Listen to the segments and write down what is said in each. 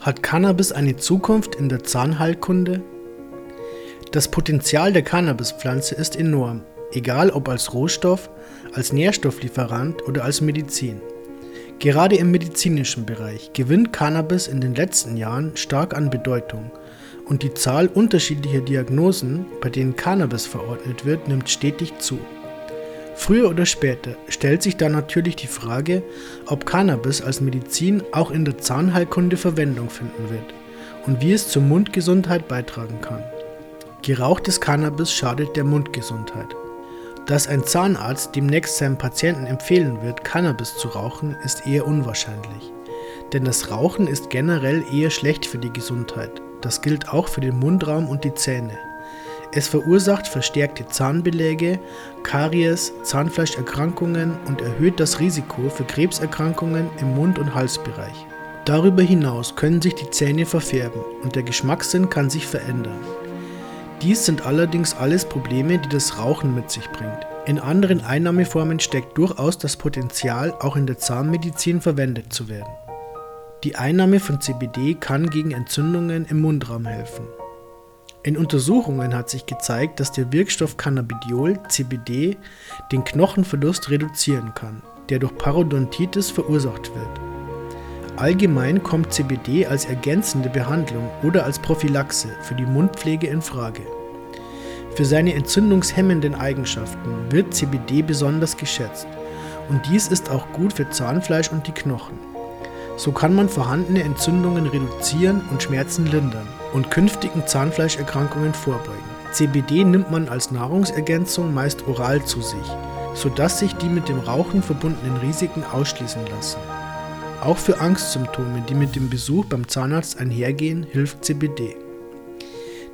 Hat Cannabis eine Zukunft in der Zahnheilkunde? Das Potenzial der Cannabispflanze ist enorm, egal ob als Rohstoff, als Nährstofflieferant oder als Medizin. Gerade im medizinischen Bereich gewinnt Cannabis in den letzten Jahren stark an Bedeutung und die Zahl unterschiedlicher Diagnosen, bei denen Cannabis verordnet wird, nimmt stetig zu. Früher oder später stellt sich dann natürlich die Frage, ob Cannabis als Medizin auch in der Zahnheilkunde Verwendung finden wird und wie es zur Mundgesundheit beitragen kann. Gerauchtes Cannabis schadet der Mundgesundheit. Dass ein Zahnarzt demnächst seinem Patienten empfehlen wird, Cannabis zu rauchen, ist eher unwahrscheinlich. Denn das Rauchen ist generell eher schlecht für die Gesundheit. Das gilt auch für den Mundraum und die Zähne. Es verursacht verstärkte Zahnbeläge, Karies, Zahnfleischerkrankungen und erhöht das Risiko für Krebserkrankungen im Mund- und Halsbereich. Darüber hinaus können sich die Zähne verfärben und der Geschmackssinn kann sich verändern. Dies sind allerdings alles Probleme, die das Rauchen mit sich bringt. In anderen Einnahmeformen steckt durchaus das Potenzial, auch in der Zahnmedizin verwendet zu werden. Die Einnahme von CBD kann gegen Entzündungen im Mundraum helfen. In Untersuchungen hat sich gezeigt, dass der Wirkstoff Cannabidiol (CBD) den Knochenverlust reduzieren kann, der durch Parodontitis verursacht wird. Allgemein kommt CBD als ergänzende Behandlung oder als Prophylaxe für die Mundpflege in Frage. Für seine entzündungshemmenden Eigenschaften wird CBD besonders geschätzt und dies ist auch gut für Zahnfleisch und die Knochen. So kann man vorhandene Entzündungen reduzieren und Schmerzen lindern und künftigen Zahnfleischerkrankungen vorbeugen. CBD nimmt man als Nahrungsergänzung meist oral zu sich, sodass sich die mit dem Rauchen verbundenen Risiken ausschließen lassen. Auch für Angstsymptome, die mit dem Besuch beim Zahnarzt einhergehen, hilft CBD.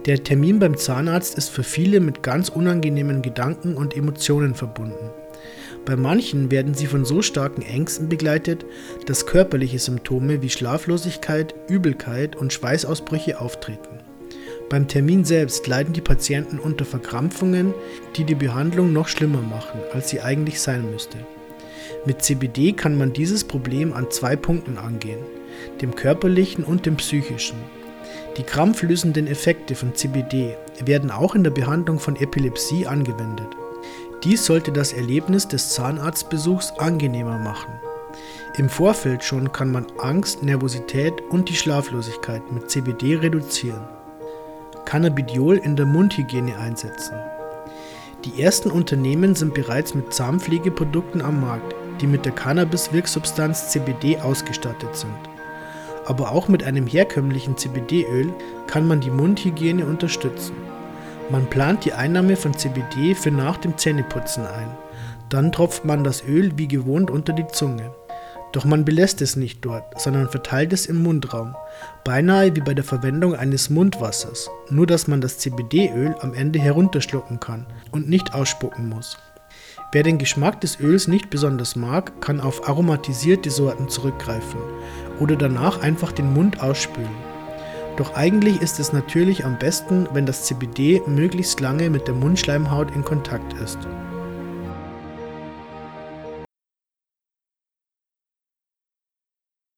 Der Termin beim Zahnarzt ist für viele mit ganz unangenehmen Gedanken und Emotionen verbunden. Bei manchen werden sie von so starken Ängsten begleitet, dass körperliche Symptome wie Schlaflosigkeit, Übelkeit und Schweißausbrüche auftreten. Beim Termin selbst leiden die Patienten unter Verkrampfungen, die die Behandlung noch schlimmer machen, als sie eigentlich sein müsste. Mit CBD kann man dieses Problem an zwei Punkten angehen, dem körperlichen und dem psychischen. Die krampflösenden Effekte von CBD werden auch in der Behandlung von Epilepsie angewendet. Dies sollte das Erlebnis des Zahnarztbesuchs angenehmer machen. Im Vorfeld schon kann man Angst, Nervosität und die Schlaflosigkeit mit CBD reduzieren. Cannabidiol in der Mundhygiene einsetzen. Die ersten Unternehmen sind bereits mit Zahnpflegeprodukten am Markt, die mit der Cannabis-Wirksubstanz CBD ausgestattet sind. Aber auch mit einem herkömmlichen CBD-Öl kann man die Mundhygiene unterstützen. Man plant die Einnahme von CBD für nach dem Zähneputzen ein. Dann tropft man das Öl wie gewohnt unter die Zunge. Doch man belässt es nicht dort, sondern verteilt es im Mundraum, beinahe wie bei der Verwendung eines Mundwassers, nur dass man das CBD-Öl am Ende herunterschlucken kann und nicht ausspucken muss. Wer den Geschmack des Öls nicht besonders mag, kann auf aromatisierte Sorten zurückgreifen oder danach einfach den Mund ausspülen. Doch eigentlich ist es natürlich am besten, wenn das CBD möglichst lange mit der Mundschleimhaut in Kontakt ist.